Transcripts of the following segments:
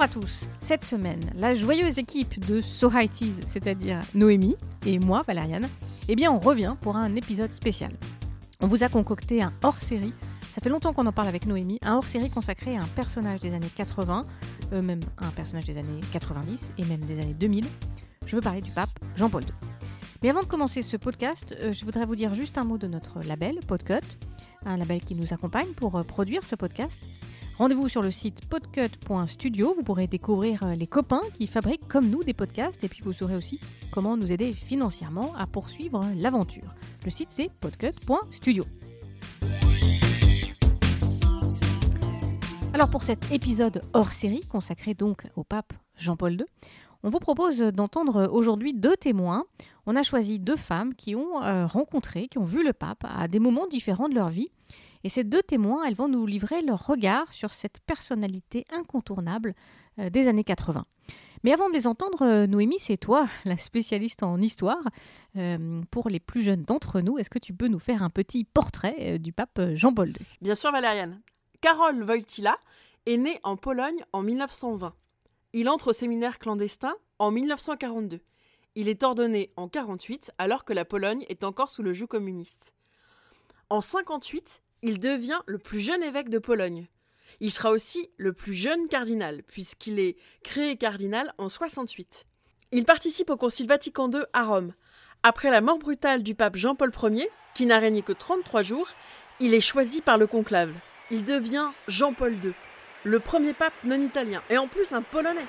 Bonjour à tous. Cette semaine, la joyeuse équipe de So c'est-à-dire Noémie et moi, Valériane, eh bien, on revient pour un épisode spécial. On vous a concocté un hors-série. Ça fait longtemps qu'on en parle avec Noémie, un hors-série consacré à un personnage des années 80, euh, même un personnage des années 90 et même des années 2000. Je veux parler du pape Jean-Paul II. Mais avant de commencer ce podcast, euh, je voudrais vous dire juste un mot de notre label, Podcut, un label qui nous accompagne pour euh, produire ce podcast. Rendez-vous sur le site podcut.studio, vous pourrez découvrir euh, les copains qui fabriquent comme nous des podcasts et puis vous saurez aussi comment nous aider financièrement à poursuivre l'aventure. Le site c'est podcut.studio. Alors pour cet épisode hors série consacré donc au pape Jean-Paul II, on vous propose d'entendre aujourd'hui deux témoins. On a choisi deux femmes qui ont euh, rencontré, qui ont vu le pape à des moments différents de leur vie et ces deux témoins, elles vont nous livrer leur regard sur cette personnalité incontournable euh, des années 80. Mais avant de les entendre, euh, Noémie, c'est toi, la spécialiste en histoire. Euh, pour les plus jeunes d'entre nous, est-ce que tu peux nous faire un petit portrait du pape Jean-Paul II Bien sûr, Valériane. Karol Wojtyla est né en Pologne en 1920. Il entre au séminaire clandestin en 1942. Il est ordonné en 1948 alors que la Pologne est encore sous le joug communiste. En 1958, il devient le plus jeune évêque de Pologne. Il sera aussi le plus jeune cardinal, puisqu'il est créé cardinal en 68. Il participe au Concile Vatican II à Rome. Après la mort brutale du pape Jean-Paul Ier, qui n'a régné que 33 jours, il est choisi par le conclave. Il devient Jean-Paul II, le premier pape non italien, et en plus un Polonais.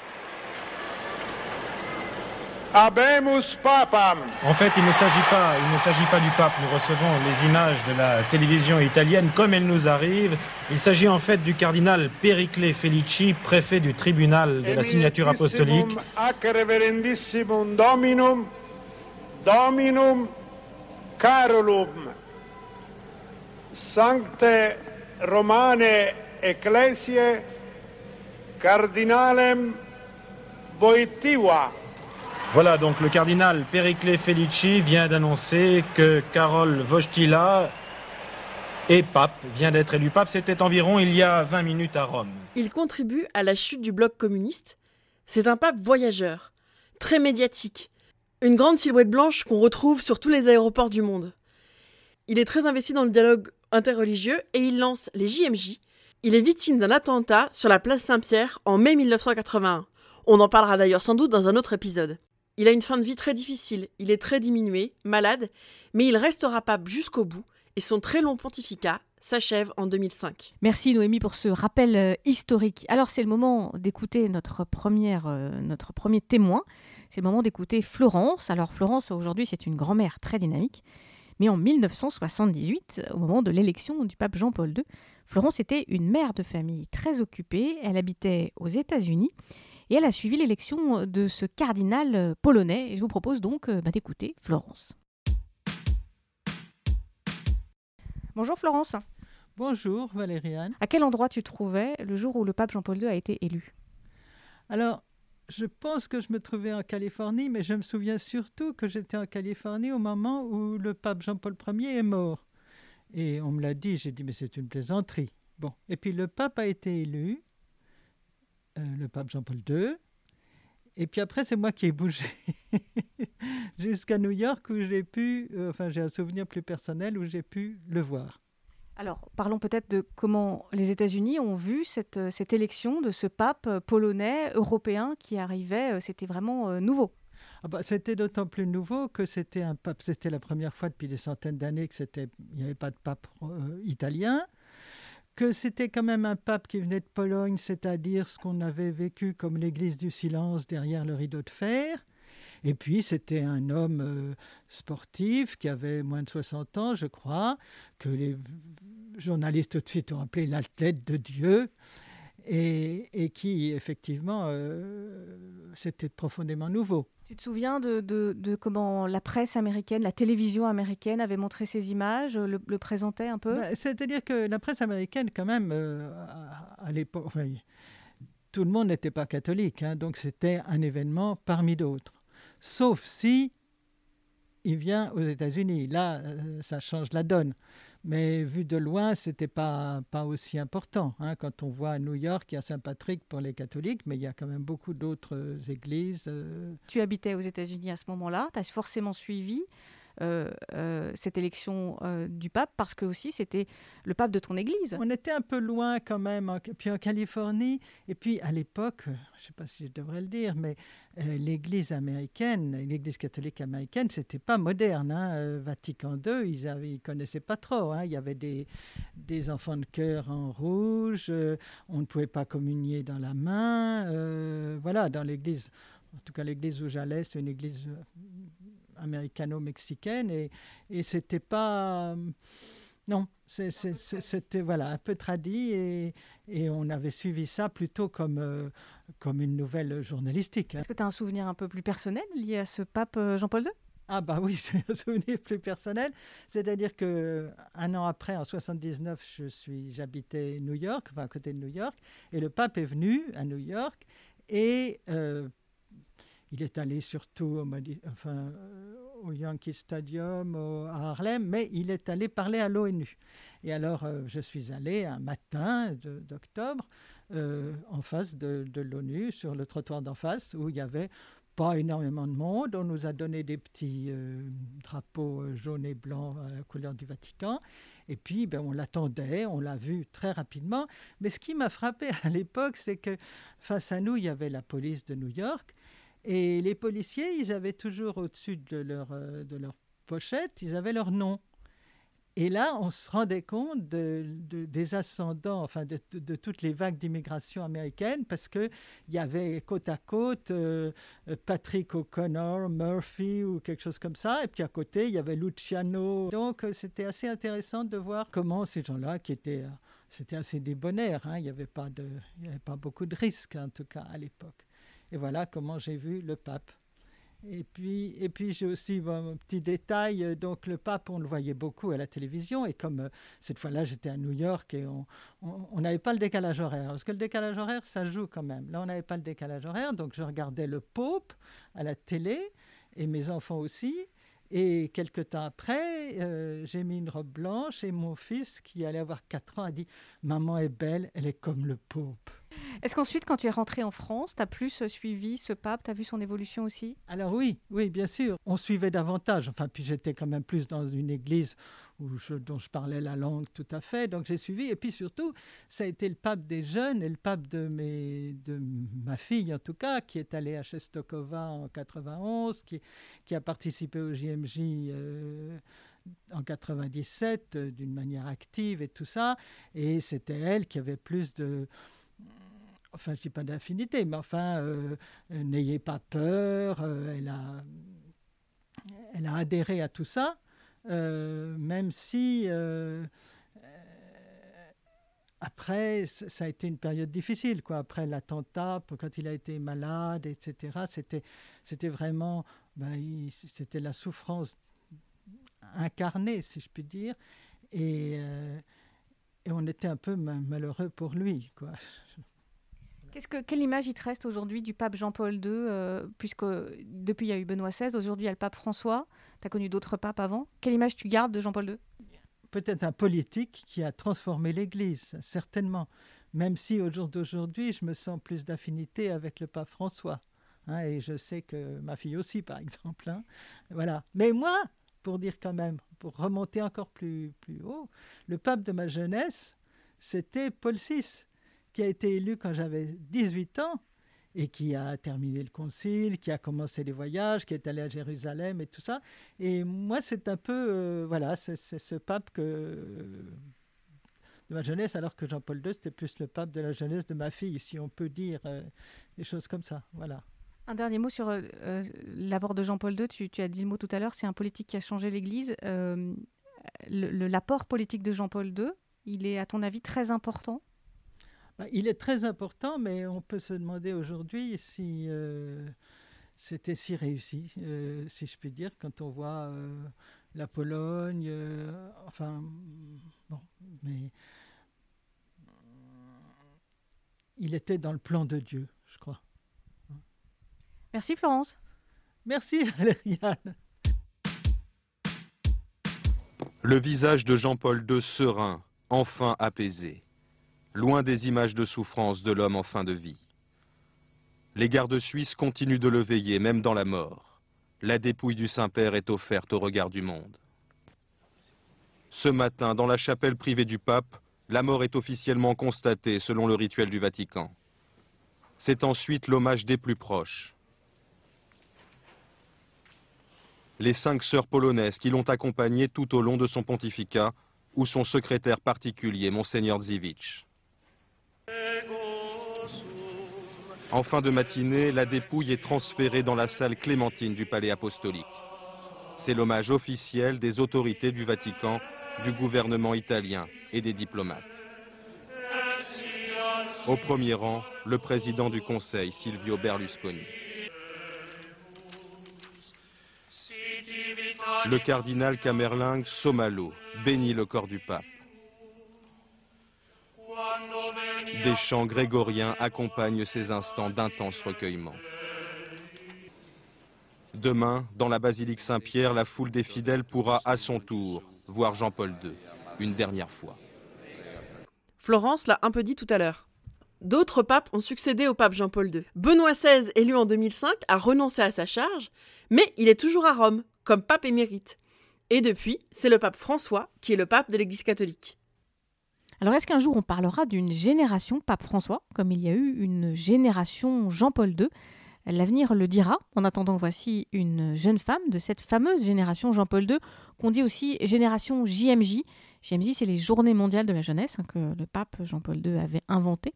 En fait, il ne s'agit pas, il ne s'agit pas du pape. Nous recevons les images de la télévision italienne comme elles nous arrivent. Il s'agit en fait du cardinal Periclé Felici, préfet du tribunal de la signature apostolique. Dominum, Dominum Carolum, Sancte Romane Ecclesiae, Cardinalem Voitiva. Voilà, donc le cardinal Periclé Felici vient d'annoncer que Karol Wojtyla est pape, vient d'être élu pape. C'était environ il y a 20 minutes à Rome. Il contribue à la chute du bloc communiste. C'est un pape voyageur, très médiatique, une grande silhouette blanche qu'on retrouve sur tous les aéroports du monde. Il est très investi dans le dialogue interreligieux et il lance les JMJ. Il est victime d'un attentat sur la place Saint-Pierre en mai 1981. On en parlera d'ailleurs sans doute dans un autre épisode. Il a une fin de vie très difficile, il est très diminué, malade, mais il restera pape jusqu'au bout et son très long pontificat s'achève en 2005. Merci Noémie pour ce rappel euh, historique. Alors c'est le moment d'écouter notre, euh, notre premier témoin. C'est le moment d'écouter Florence. Alors Florence aujourd'hui c'est une grand-mère très dynamique. Mais en 1978, au moment de l'élection du pape Jean-Paul II, Florence était une mère de famille très occupée. Elle habitait aux États-Unis et elle a suivi l'élection de ce cardinal euh, polonais. Et je vous propose donc euh, bah, d'écouter Florence. Bonjour Florence. Bonjour Valériane. À quel endroit tu te trouvais le jour où le pape Jean-Paul II a été élu? Alors, je pense que je me trouvais en Californie, mais je me souviens surtout que j'étais en Californie au moment où le pape Jean-Paul Ier est mort. Et on me l'a dit, j'ai dit, mais c'est une plaisanterie. Bon, et puis le pape a été élu, euh, le pape Jean-Paul II. Et puis après, c'est moi qui ai bougé jusqu'à New York où j'ai pu, euh, enfin j'ai un souvenir plus personnel où j'ai pu le voir. Alors, parlons peut-être de comment les États-Unis ont vu cette, euh, cette, élection de ce pape polonais, européen qui arrivait. C'était vraiment nouveau. Ah bah, c'était d'autant plus nouveau que c'était un pape. C'était la première fois depuis des centaines d'années que c'était, il n'y avait pas de pape italien que c'était quand même un pape qui venait de Pologne, c'est-à-dire ce qu'on avait vécu comme l'Église du silence derrière le rideau de fer. Et puis c'était un homme euh, sportif qui avait moins de 60 ans, je crois, que les journalistes tout de suite ont appelé l'athlète de Dieu et, qui, effectivement, euh, c'était profondément nouveau. Tu te souviens de, comment la presse américaine, la télévision américaine avait montré ces images, le, présentait un peu? Bah, C'est-à-dire que la presse américaine, quand même, euh, à, l'époque, tout le monde n'était pas catholique, hein, donc c'était un événement parmi d'autres. Sauf si il vient aux États-Unis. Là, euh, ça change la donne. Mais vu de loin, c'était pas, pas aussi important. hein. Quand on voit à New York, il y a Saint-Patrick pour les catholiques, mais il y a quand même beaucoup d'autres églises. euh, Tu habitais aux États-Unis à ce moment-là, tu as forcément suivi euh, euh, cette élection euh, du pape parce que aussi c'était le pape de ton église. On était un peu loin quand même, puis en Californie. Et puis à l'époque, euh, je ne sais pas si je devrais le dire, mais euh, l'Église américaine, l'Église catholique américaine, c'était pas moderne. hein. Euh, Vatican II, ils ne connaissaient pas trop. hein. Il y avait des, des enfants de cœur en rouge. euh, on ne pouvait pas communier dans la main. euh, voilà, dans l'Église. En tout cas, l'église où j'allais, c'est une église euh, américano-mexicaine et, et c'était pas. non, c'était voilà, un peu tradit et, et on avait suivi ça plutôt comme, euh, comme une nouvelle journalistique. hein. Est-ce que tu as un souvenir un peu plus personnel lié à ce pape euh, Jean-Paul II Ah bah oui, j'ai un souvenir plus personnel. C'est-à-dire que un an après, en 79, je suis, j'habitais New York, enfin à côté de New York, et le pape est venu à New York et euh, il est allé surtout au, euh, Yankee Stadium, à Harlem, mais il est allé parler à l'ONU. Et alors, euh, je suis allé un matin d'octobre euh, en face de, l'ONU, sur le trottoir d'en face, où il y avait pas énormément de monde. On nous a donné des petits drapeaux jaunes et blancs à la couleur du Vatican. Et puis, ben, on l'attendait, on l'a vu très rapidement. Mais ce qui m'a frappé à l'époque, c'est que face à nous, il y avait la police de New York. Et les policiers, ils avaient toujours au-dessus de leur, euh, de leur pochette, ils avaient leur nom. Et là, on se rendait compte de- de- des ascendants, enfin de, de- toutes les vagues d'immigration américaine, parce qu'il y avait côte à côte euh, euh, Patrick O'Connor, Murphy ou quelque chose comme ça, et puis à côté, il y avait Luciano. Donc, c'était assez intéressant de voir comment ces gens-là, qui étaient, c'était assez débonnaires, hein, il n'y avait, avait pas beaucoup de risques, en tout cas, à l'époque. Et voilà comment j'ai vu le pape. Et puis, et puis j'ai aussi un petit détail. euh, Donc, le pape, on le voyait beaucoup à la télévision. Et comme euh, cette fois-là, j'étais à New York et on n'avait pas le décalage horaire. Parce que le décalage horaire, ça joue quand même. Là, on n'avait pas le décalage horaire. Donc, je regardais le Pope à la télé et mes enfants aussi. Et quelque temps après, euh, j'ai mis une robe blanche et mon fils, qui allait avoir 4 ans, a dit Maman est belle, elle est comme le Pope. Est-ce qu'ensuite, quand tu es rentré en France, tu as plus euh, suivi ce pape, tu as vu son évolution aussi? Alors oui, oui, bien sûr. On suivait davantage. Enfin, puis j'étais quand même plus dans une église où je- dont je parlais la langue tout à fait. Donc j'ai suivi. Et puis surtout, ça a été le pape des jeunes et le pape de, mes, de ma fille, en tout cas, qui est allé à Chestokova en 91, qui, qui a participé au JMJ euh, en 97 euh, d'une manière active et tout ça. Et c'était elle qui avait plus de enfin je dis pas d'affinité, mais enfin, euh, euh, n'ayez pas peur, euh, elle, a, elle a adhéré à tout ça, même si après, ça a été une période difficile, quoi. Après l'attentat, quand il a été malade, etc., c'était, vraiment, ben, c'était la souffrance incarnée, si je puis dire, et, et on était un peu ma- malheureux pour lui, quoi. Quelle image il te reste aujourd'hui du pape Jean-Paul II euh, Puisque depuis, il y a eu Benoît XVI, aujourd'hui, il y a le pape François. Tu as connu d'autres papes avant. Quelle image tu gardes de Jean-Paul II peut-être un politique qui a transformé l'Église, certainement. Même si au jour d'aujourd'hui, je me sens plus d'affinité avec le pape François. hein, et je sais que ma fille aussi, par exemple. hein. voilà. Mais moi, pour dire quand même, pour remonter encore plus, plus haut, le pape de ma jeunesse, c'était Paul VI, qui a été élu quand j'avais 18 ans et qui a terminé le concile, qui a commencé les voyages, qui est allé à Jérusalem et tout ça. Et moi, c'est un peu, euh, voilà, c'est ce pape que, de ma jeunesse, alors que Jean-Paul II, c'était plus le pape de la jeunesse de ma fille, si on peut dire euh, des choses comme ça. Voilà. Un dernier mot sur euh, l'apport de Jean-Paul II. Tu, tu as dit le mot tout à l'heure, c'est un politique qui a changé l'Église. L'apport politique de Jean-Paul II, il est à ton avis très important? Il est très important, mais on peut se demander aujourd'hui si euh, c'était si réussi, euh, si je puis dire, quand on voit euh, la Pologne, euh, enfin, bon, mais il était dans le plan de Dieu, je crois. Merci Florence. Merci Valériane. Le visage de Jean-Paul II serein, enfin apaisé, loin des images de souffrance de l'homme en fin de vie. Les gardes suisses continuent de le veiller, même dans la mort. La dépouille du Saint-Père est offerte au regard du monde. Ce matin, dans la chapelle privée du pape, la mort est officiellement constatée selon le rituel du Vatican. C'est ensuite l'hommage des plus proches. Les cinq sœurs polonaises qui l'ont accompagné tout au long de son pontificat, ou son secrétaire particulier, Monseigneur Zivich. En fin de matinée, la dépouille est transférée dans la salle clémentine du palais apostolique. C'est l'hommage officiel des autorités du Vatican, du gouvernement italien et des diplomates. Au premier rang, le président du Conseil, Silvio Berlusconi. Le cardinal Camerlingue Somalo bénit le corps du pape. Des chants grégoriens accompagnent ces instants d'intense recueillement. Demain, dans la basilique Saint-Pierre, la foule des fidèles pourra à son tour voir Jean-Paul II, une dernière fois. Florence l'a un peu dit tout à l'heure. D'autres papes ont succédé au pape Jean-Paul II. Benoît XVI, élu en 2005, a renoncé à sa charge, mais il est toujours à Rome, comme pape émérite. Et depuis, c'est le pape François qui est le pape de l'Église catholique. Alors est-ce qu'un jour on parlera d'une génération pape François, comme il y a eu une génération Jean-Paul II L'avenir le dira. En attendant, voici une jeune femme de cette fameuse génération Jean-Paul II, qu'on dit aussi génération JMJ. JMJ, c'est les Journées mondiales de la jeunesse hein, que le pape Jean-Paul II avait inventé.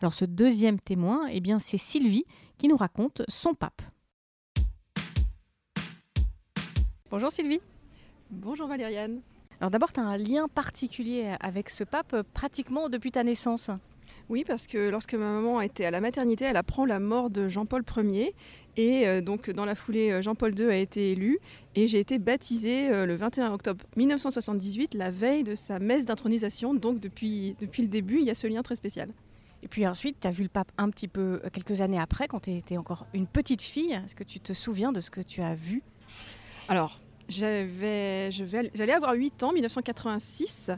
Alors ce deuxième témoin, eh bien, c'est Sylvie qui nous raconte son pape. Bonjour Sylvie. Bonjour Valériane. Alors d'abord, tu as un lien particulier avec ce pape pratiquement depuis ta naissance. Oui, parce que lorsque ma maman était à la maternité, elle apprend la mort de Jean-Paul Ier. Et euh, donc, dans la foulée, euh, Jean-Paul II a été élu. Et j'ai été baptisée euh, le 21 octobre 1978, la veille de sa messe d'intronisation. Donc, depuis, depuis le début, il y a ce lien très spécial. Et puis ensuite, tu as vu le pape un petit peu quelques années après, quand tu étais encore une petite fille. Est-ce que tu te souviens de ce que tu as vu? Alors, j'allais avoir 8 ans, 1986.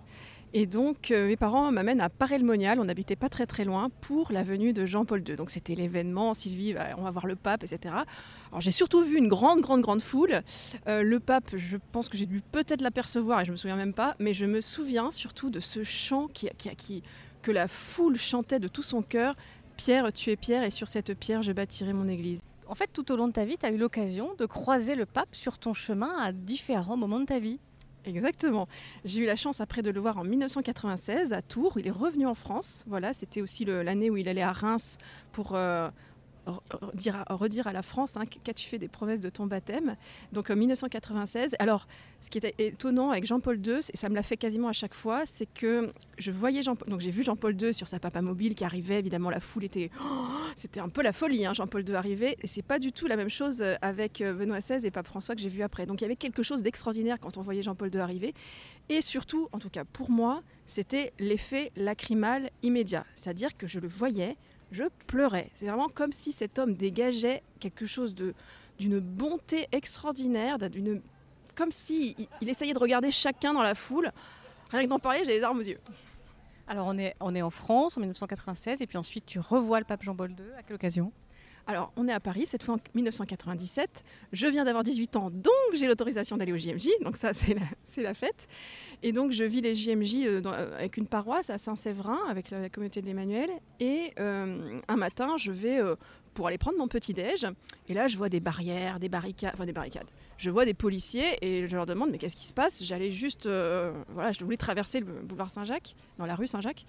Et donc, euh, mes parents m'amènent à Paray-le-Monial, on n'habitait pas très très loin, pour la venue de Jean-Paul II. Donc, c'était l'événement, Sylvie, bah, on va voir le pape, etc. Alors, j'ai surtout vu une grande, grande, grande foule. Euh, le pape, je pense que j'ai dû peut-être l'apercevoir, et je me souviens même pas, mais je me souviens surtout de ce chant qui, qui, que la foule chantait de tout son cœur Pierre, tu es Pierre, et sur cette pierre, je bâtirai mon église. En fait, tout au long de ta vie, tu as eu l'occasion de croiser le pape sur ton chemin à différents moments de ta vie. Exactement. J'ai eu la chance après de le voir en 1996 à Tours. Il est revenu en France. Voilà, c'était aussi l'année où il allait à Reims pour euh, redire à la France hein, qu'as-tu fait des promesses de ton baptême? Donc en 1996. Alors, ce qui était étonnant avec Jean-Paul II, et ça me l'a fait quasiment à chaque fois, c'est que je voyais Jean donc j'ai vu Jean-Paul II sur sa papa mobile qui arrivait. Évidemment, la foule était, oh, c'était un peu la folie. Hein, Jean-Paul II arrivait, et c'est pas du tout la même chose euh, avec euh, Benoît XVI et Pape François que j'ai vu après. Donc il y avait quelque chose d'extraordinaire quand on voyait Jean-Paul II arriver, et surtout, en tout cas pour moi, c'était l'effet lacrymal immédiat, c'est-à-dire que je le voyais je pleurais. C'est vraiment comme si cet homme dégageait quelque chose de d'une bonté extraordinaire, d'une comme si il, essayait de regarder chacun dans la foule. Rien que d'en parler, j'ai les armes aux yeux. Alors on est, on est en France en 1996 et puis ensuite tu revois le pape Jean-Paul II. À quelle occasion? Alors, on est à Paris, cette fois en 1997. Je viens d'avoir 18 ans, donc j'ai l'autorisation d'aller au JMJ. Donc ça, c'est la, fête. Et donc, je vis les JMJ euh, euh, avec une paroisse à Saint-Séverin, avec la, communauté de l'Emmanuel. Et euh, un matin, je vais pour aller prendre mon petit-déj. Et là, je vois des barrières, des barricades, enfin des barricades. Je vois des policiers et je leur demande, mais qu'est-ce qui se passe? J'allais juste, voilà, je voulais traverser le boulevard Saint-Jacques, dans la rue Saint-Jacques.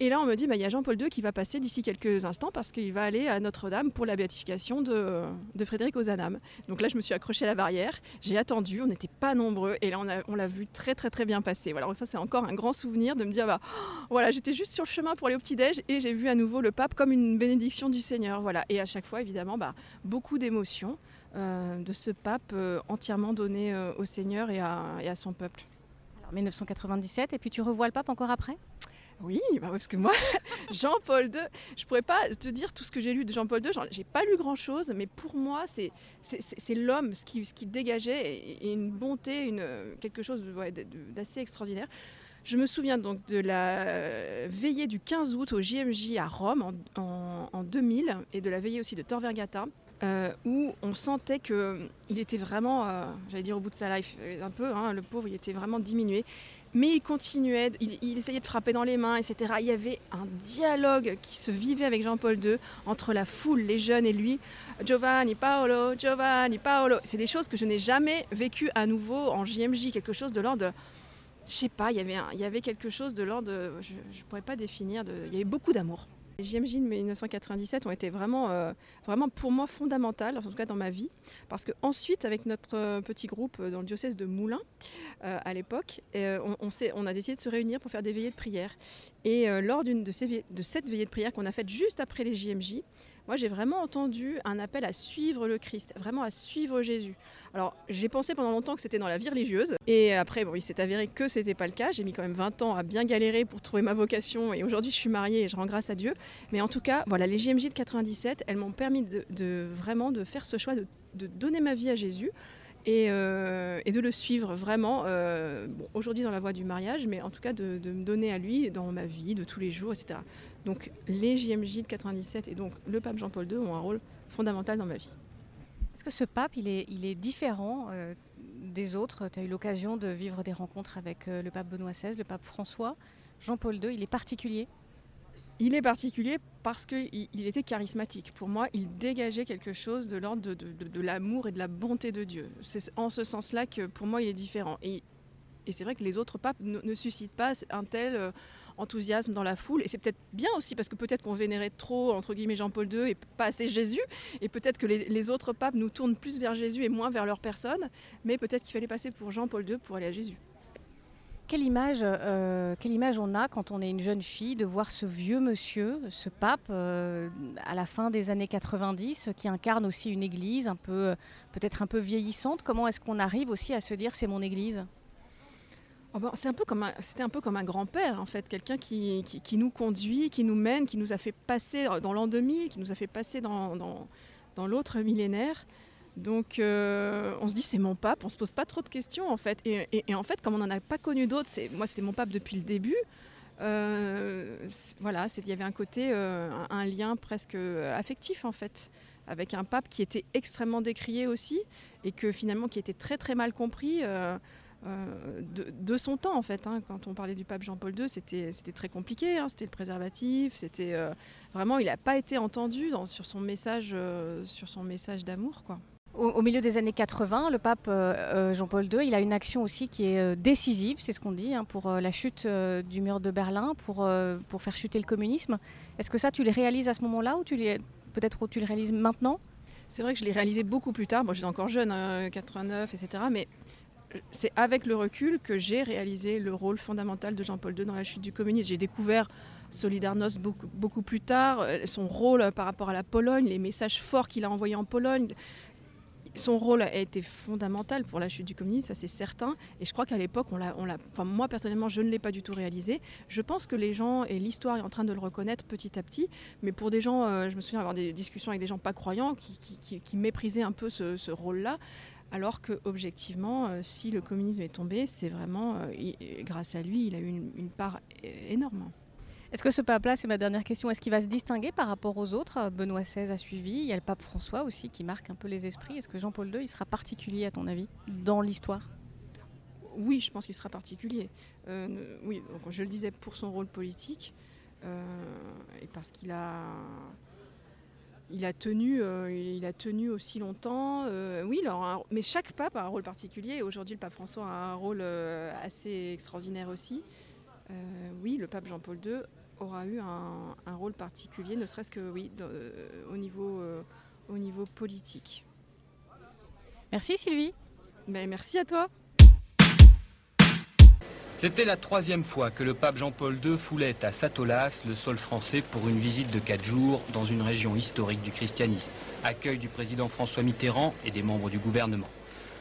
Et là, on me dit, bah, il y a Jean-Paul II qui va passer d'ici quelques instants parce qu'il va aller à Notre-Dame pour la béatification de, Frédéric Ozanam. Donc là, je me suis accrochée à la barrière, j'ai attendu, on n'était pas nombreux, et là, on l'a vu très, très, très bien passer. Voilà, ça, c'est encore un grand souvenir de me dire, bah, voilà, j'étais juste sur le chemin pour aller au petit-déj et j'ai vu à nouveau le pape comme une bénédiction du Seigneur. Voilà, et à chaque fois, évidemment, bah, beaucoup d'émotions euh, de ce pape euh, entièrement donné euh, au Seigneur et à, et à son peuple. Alors, 1997, et puis tu revois le pape encore après? Oui, bah parce que moi, Jean-Paul II, je pourrais pas te dire tout ce que j'ai lu de Jean-Paul II. J'ai pas lu grand-chose, mais pour moi, c'est l'homme, ce qui, dégageait, et, une bonté, quelque chose d'assez extraordinaire. Je me souviens donc de la veillée du 15 août au JMJ à Rome en, 2000 et de la veillée aussi de Tor Vergata. Euh, où on sentait qu'il était vraiment, euh, j'allais dire au bout de sa life, un peu, hein, le pauvre, il était vraiment diminué. Mais il continuait, il, essayait de frapper dans les mains, etc. Il y avait un dialogue qui se vivait avec Jean-Paul II entre la foule, les jeunes et lui. Giovanni, Paolo, Giovanni, Paolo. C'est des choses que je n'ai jamais vécues à nouveau en JMJ, quelque chose de l'ordre je sais pas, il y avait, quelque chose de l'ordre, je ne pourrais pas définir, il y avait beaucoup d'amour. Les JMJ de 1997 ont été vraiment, euh, vraiment pour moi fondamentales, en tout cas dans ma vie, parce qu'ensuite, avec notre euh, petit groupe dans le diocèse de Moulins, euh, à l'époque, on, a décidé de se réunir pour faire des veillées de prière. Et lors de, de cette veillée de prière qu'on a faite juste après les JMJ, moi j'ai vraiment entendu un appel à suivre le Christ, vraiment à suivre Jésus. Alors j'ai pensé pendant longtemps que c'était dans la vie religieuse, et après bon, il s'est avéré que c'était pas le cas. J'ai mis quand même 20 ans à bien galérer pour trouver ma vocation, et aujourd'hui je suis mariée et je rends grâce à Dieu. Mais en tout cas, voilà, les JMJ de 97, elles m'ont permis de, vraiment de faire ce choix de, donner ma vie à Jésus. Euh, et, de le suivre vraiment, euh, aujourd'hui dans la voie du mariage, mais en tout cas de, me donner à lui dans ma vie de tous les jours, etc. Donc les JMJ de 97 et donc le pape Jean-Paul II ont un rôle fondamental dans ma vie. Est-ce que ce pape, il est, différent euh, des autres? Tu as eu l'occasion de vivre des rencontres avec le pape Benoît XVI, le pape François. Jean-Paul II, il est particulier? Il est particulier parce qu'il il était charismatique. Pour moi, il dégageait quelque chose de l'ordre de, de, l'amour et de la bonté de Dieu. C'est en ce sens-là que pour moi, il est différent. Et, et c'est vrai que les autres papes ne, suscitent pas un tel... Euh, enthousiasme dans la foule. Et c'est peut-être bien aussi parce que peut-être qu'on vénérait trop, entre guillemets, Jean-Paul II et pas assez Jésus. Et peut-être que les, autres papes nous tournent plus vers Jésus et moins vers leur personne. Mais peut-être qu'il fallait passer pour Jean-Paul II pour aller à Jésus. Quelle image, euh, quelle image on a quand on est une jeune fille de voir ce vieux monsieur, ce pape, euh, à la fin des années 90, qui incarne aussi une église un peu, peut-être un peu vieillissante? Comment est-ce qu'on arrive aussi à se dire c'est mon église? Oh ben, c'est un peu comme c'était un peu comme un grand-père en fait, quelqu'un qui, nous conduit, qui nous mène, qui nous a fait passer dans l'an 2000, qui nous a fait passer dans l'autre millénaire. Donc euh, on se dit c'est mon pape, on se pose pas trop de questions en fait. Et, en fait comme on n'en a pas connu d'autres, c'est moi c'était mon pape depuis le début. Euh, voilà, il y avait un côté, euh, un, lien presque affectif en fait, avec un pape qui était extrêmement décrié aussi et que finalement qui était très très mal compris. De, son temps en fait. Hein. Quand on parlait du pape Jean-Paul II, c'était très compliqué, hein. c'était le préservatif, c'était vraiment, il n'a pas été entendu sur son message, sur son message d'amour, quoi. Au, milieu des années 80, le pape Jean-Paul II, il a une action aussi qui est décisive, c'est ce qu'on dit, hein, pour la chute du mur de Berlin, pour, pour faire chuter le communisme. Est-ce que ça, tu le réalises à ce moment-là ou peut-être tu le réalises maintenant? C'est vrai que je l'ai réalisé beaucoup plus tard. Moi, j'étais encore jeune, 89, etc. Mais c'est avec le recul que j'ai réalisé le rôle fondamental de Jean-Paul II dans la chute du communisme. J'ai découvert Solidarność beaucoup, beaucoup plus tard, euh, son rôle par rapport à la Pologne, les messages forts qu'il a envoyés en Pologne. Son rôle a été fondamental pour la chute du communisme, ça c'est certain. Et je crois qu'à l'époque, on l'a, enfin, moi personnellement, je ne l'ai pas du tout réalisé. Je pense que les gens et l'histoire est en train de le reconnaître petit à petit. Mais pour des gens, euh, je me souviens avoir des discussions avec des gens pas croyants qui, méprisaient un peu ce rôle-là. Alors que objectivement, euh, si le communisme est tombé, c'est vraiment euh, grâce à lui, il a eu une, part énorme. Est-ce que ce pape-là, c'est ma dernière question, est-ce qu'il va se distinguer par rapport aux autres? Benoît XVI a suivi, il y a le pape François aussi qui marque un peu les esprits. Est-ce que Jean-Paul II, il sera particulier à ton avis dans l'histoire? Oui, je pense qu'il sera particulier. Euh, oui, je le disais pour son rôle politique et parce qu'il a tenu, euh, il a tenu aussi longtemps. Euh, oui, alors, mais chaque pape a un rôle particulier. Aujourd'hui, le pape François a un rôle euh, assez extraordinaire aussi. oui, le pape Jean-Paul II aura eu un, rôle particulier, ne serait-ce que oui, au, niveau, au niveau politique. Merci Sylvie. Mais merci à toi. C'était la troisième fois que le pape Jean-Paul II foulait à Satolas le sol français pour une visite de quatre jours dans une région historique du christianisme, accueil du président François Mitterrand et des membres du gouvernement.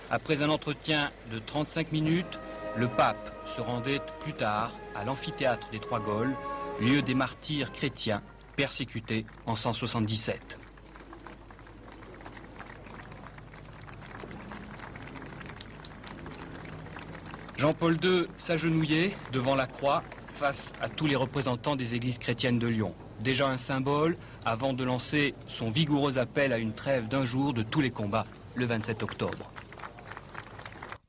Après un entretien de 35 minutes, le pape, se rendait plus tard à l'amphithéâtre des Trois Gaules, lieu des martyrs chrétiens persécutés en 177. Jean-Paul II s'agenouillait devant la croix face à tous les représentants des églises chrétiennes de Lyon. Déjà un symbole avant de lancer son vigoureux appel à une trêve d'un jour de tous les combats le 27 octobre.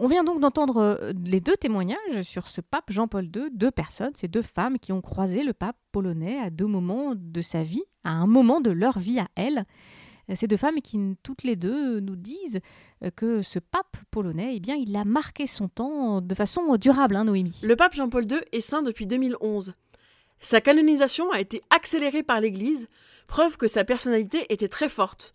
On vient donc d'entendre euh, les deux témoignages sur ce pape Jean-Paul II, deux personnes, ces deux femmes qui ont croisé le pape polonais à deux moments de sa vie, à un moment de leur vie à elles. Euh, Ces deux femmes qui, toutes les deux, nous disent euh, que ce pape polonais, eh bien, il a marqué son temps de façon durable, hein, Noémie. Le pape Jean-Paul II est saint depuis 2011. Sa canonisation a été accélérée par l'Église, preuve que sa personnalité était très forte.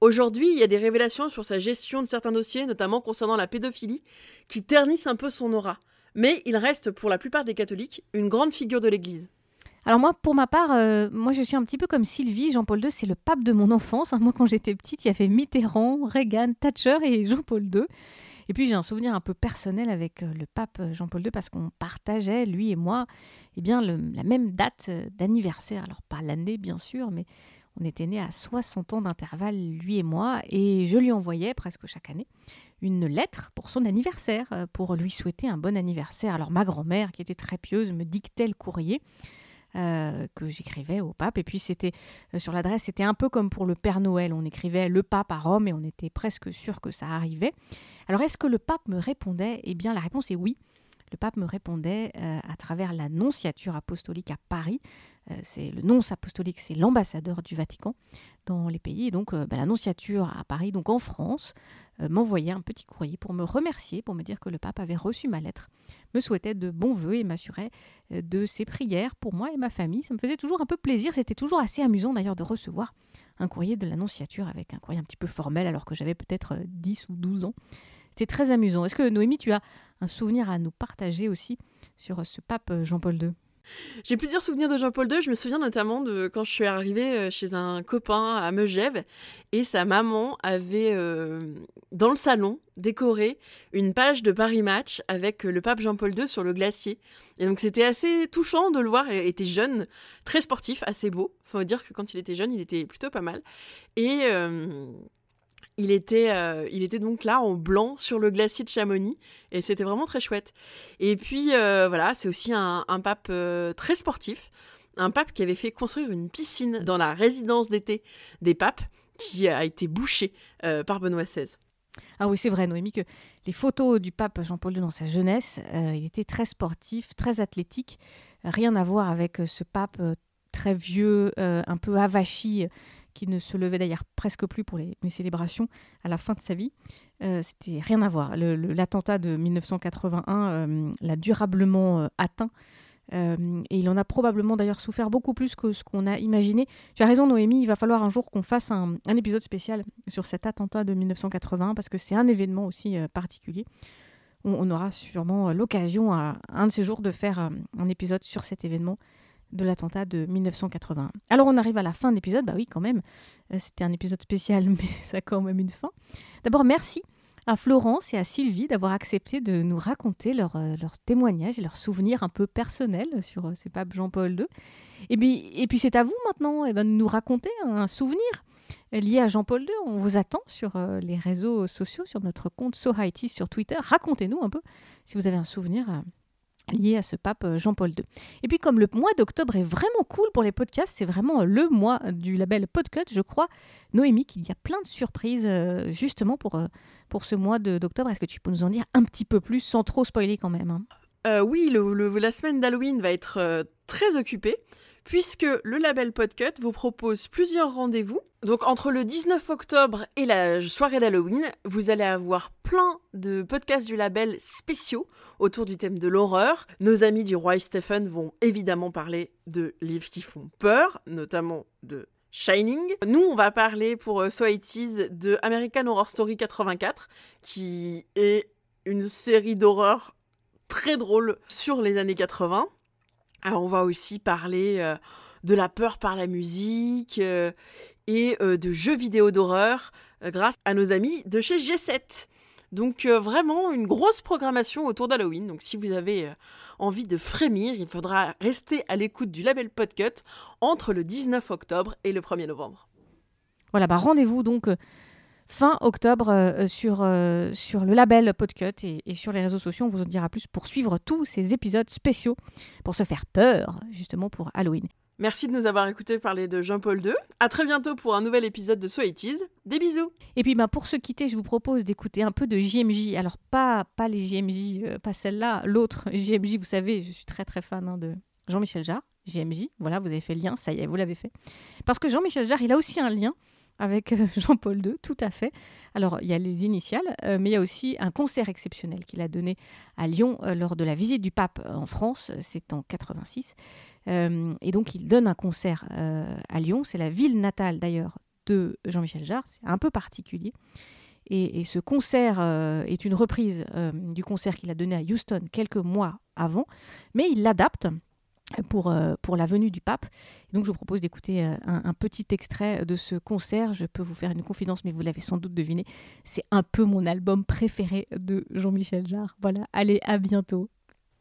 Aujourd'hui, il y a des révélations sur sa gestion de certains dossiers, notamment concernant la pédophilie, qui ternissent un peu son aura. Mais il reste, pour la plupart des catholiques, une grande figure de l'Église. Alors moi, pour ma part, euh, moi je suis un petit peu comme Sylvie. Jean-Paul II, c'est le pape de mon enfance. hein. Moi, quand j'étais petite, il y avait Mitterrand, Reagan, Thatcher et Jean-Paul II. Et puis j'ai un souvenir un peu personnel avec euh, le pape Jean-Paul II parce qu'on partageait, lui et moi, eh bien, la même date euh, d'anniversaire. Alors pas l'année, bien sûr, mais on était nés à 60 ans d'intervalle, lui et moi, et je lui envoyais presque chaque année une lettre pour son anniversaire, euh, pour lui souhaiter un bon anniversaire. Alors ma grand-mère, qui était très pieuse, me dictait le courrier euh, que j'écrivais au pape. Et puis c'était euh, sur l'adresse, c'était un peu comme pour le Père Noël. On écrivait le pape à Rome et on était presque sûr que ça arrivait. Alors est-ce que le pape me répondait? Eh bien la réponse est oui. Le pape me répondait euh, à travers la nonciature apostolique à Paris. Euh, c'est le nonce apostolique, c'est l'ambassadeur du Vatican dans les pays. Et donc euh, bah, la nonciature à Paris, donc en France, euh, m'envoyait un petit courrier pour me remercier, pour me dire que le pape avait reçu ma lettre, me souhaitait de bons vœux et m'assurait de ses prières pour moi et ma famille. Ça me faisait toujours un peu plaisir. C'était toujours assez amusant d'ailleurs de recevoir un courrier de l'annonciature avec un courrier un petit peu formel alors que j'avais peut-être euh, 10 ou 12 ans. C'était très amusant. Est-ce que Noémie, tu as un souvenir à nous partager aussi sur euh, ce pape euh, Jean-Paul II J'ai plusieurs souvenirs de Jean-Paul II. Je me souviens notamment de quand je suis arrivée euh, chez un copain à Megève et sa maman avait dans le salon décoré une page de Paris Match avec le pape Jean-Paul II sur le glacier. Et donc c'était assez touchant de le voir. Il était jeune, très sportif, assez beau. Faut dire que quand il était jeune, il était plutôt pas mal. Et il était, euh, il était donc là en blanc sur le glacier de Chamonix et c'était vraiment très chouette. Et puis euh, voilà, c'est aussi un, pape euh, très sportif, un pape qui avait fait construire une piscine dans la résidence d'été des papes qui a été bouchée par Benoît XVI. Ah oui, c'est vrai, Noémie, que les photos du pape Jean-Paul II dans sa jeunesse, il était très sportif, très athlétique. Rien à voir avec ce pape très vieux, un peu avachi, qui ne se levait d'ailleurs presque plus pour les, célébrations à la fin de sa vie. Euh, C'était rien à voir. L'attentat de 1981 euh, l'a durablement euh, atteint. Et il en a probablement d'ailleurs souffert beaucoup plus que ce qu'on a imaginé. Tu as raison, Noémie, il va falloir un jour qu'on fasse un, épisode spécial sur cet attentat de 1981 parce que c'est un événement aussi particulier. On, on aura sûrement l'occasion un de ces jours de faire un épisode sur cet événement de l'attentat de 1981. Alors on arrive à la fin de l'épisode, bah oui quand même, Euh, c'était un épisode spécial mais ça a quand même une fin. D'abord merci à Florence et à Sylvie d'avoir accepté de nous raconter leurs euh, leurs témoignages et leurs souvenirs un peu personnels sur euh, ce pape Jean-Paul II. Et puis, et puis c'est à vous maintenant eh ben, de nous raconter un souvenir euh, lié à Jean-Paul II. On vous attend sur euh, les réseaux sociaux, sur notre compte SoHaiti sur Twitter. Racontez-nous un peu si vous avez un souvenir euh, lié à ce pape euh, Jean-Paul II. Et puis comme le mois d'octobre est vraiment cool pour les podcasts, c'est vraiment le mois du label Podcut, je crois, Noémie, qu'il y a plein de surprises euh, justement pour, euh, pour ce mois d'octobre. Est-ce que tu peux nous en dire un petit peu plus sans trop spoiler quand même hein? Euh, oui, le- la semaine d'Halloween va être euh, très occupée, puisque le label Podcut vous propose plusieurs rendez-vous. Donc entre le 19 octobre et la soirée d'Halloween, vous allez avoir plein de podcasts du label spéciaux autour du thème de l'horreur. Nos amis du Roi Stephen vont évidemment parler de livres qui font peur, notamment de Shining. Nous, on va parler pour euh, So 80s de American Horror Story 84, qui est une série d'horreur très drôle sur les années 80. Alors on va aussi parler euh, de la peur par la musique euh, et euh, de jeux vidéo d'horreur grâce à nos amis de chez G7. Donc vraiment une grosse programmation autour d'Halloween. Donc si vous avez envie de frémir, il faudra rester à l'écoute du label Podcut entre le 19 octobre et le 1er novembre. Voilà, bah rendez-vous donc fin octobre euh, sur, euh, sur le label Podcut et, et sur les réseaux sociaux. On vous en dira plus pour suivre tous ces épisodes spéciaux pour se faire peur, justement pour Halloween. Merci de nous avoir écoutés parler de Jean-Paul II. À très bientôt pour un nouvel épisode de So It Is. Des bisous. Et puis bah, pour se quitter, je vous propose d'écouter un peu de JMJ. Alors pas, pas les JMJ, euh, pas celle-là, l'autre JMJ, vous savez, je suis très très fan hein, de Jean-Michel Jarre, JMJ. Voilà, vous avez fait le lien, ça y est, vous l'avez fait. Parce que Jean-Michel Jarre, il a aussi un lien avec euh, Jean-Paul II, tout à fait. Alors, il y a les initiales, euh, mais il y a aussi un concert exceptionnel qu'il a donné à Lyon euh, lors de la visite du pape en France, c'est en 86. Euh, et donc, il donne un concert à Lyon, c'est la ville natale d'ailleurs de Jean-Michel Jarre, c'est un peu particulier. Et, ce concert est une reprise du concert qu'il a donné à Houston quelques mois avant, mais il l'adapte pour, euh, pour la venue du pape. Donc je vous propose d'écouter euh, un, un petit extrait de ce concert. Je peux vous faire une confidence, mais vous l'avez sans doute deviné. C'est un peu mon album préféré de Jean-Michel Jarre. Voilà, allez, à bientôt.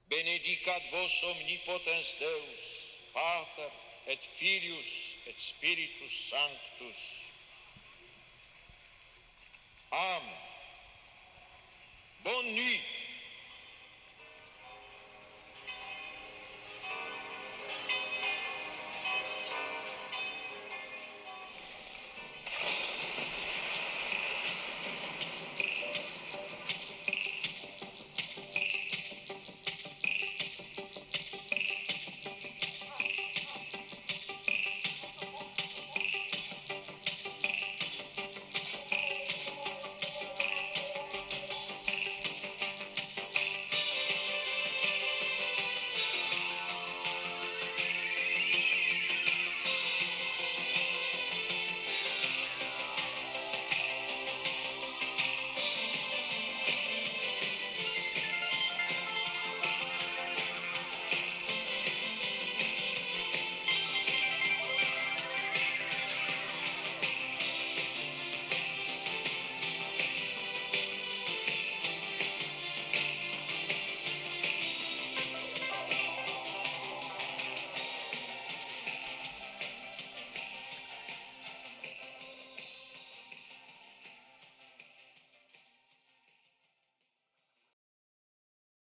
Benedicat vos omnipotens Deus, Pater et Filius et Spiritus Sanctus. Amen. Bonne nuit.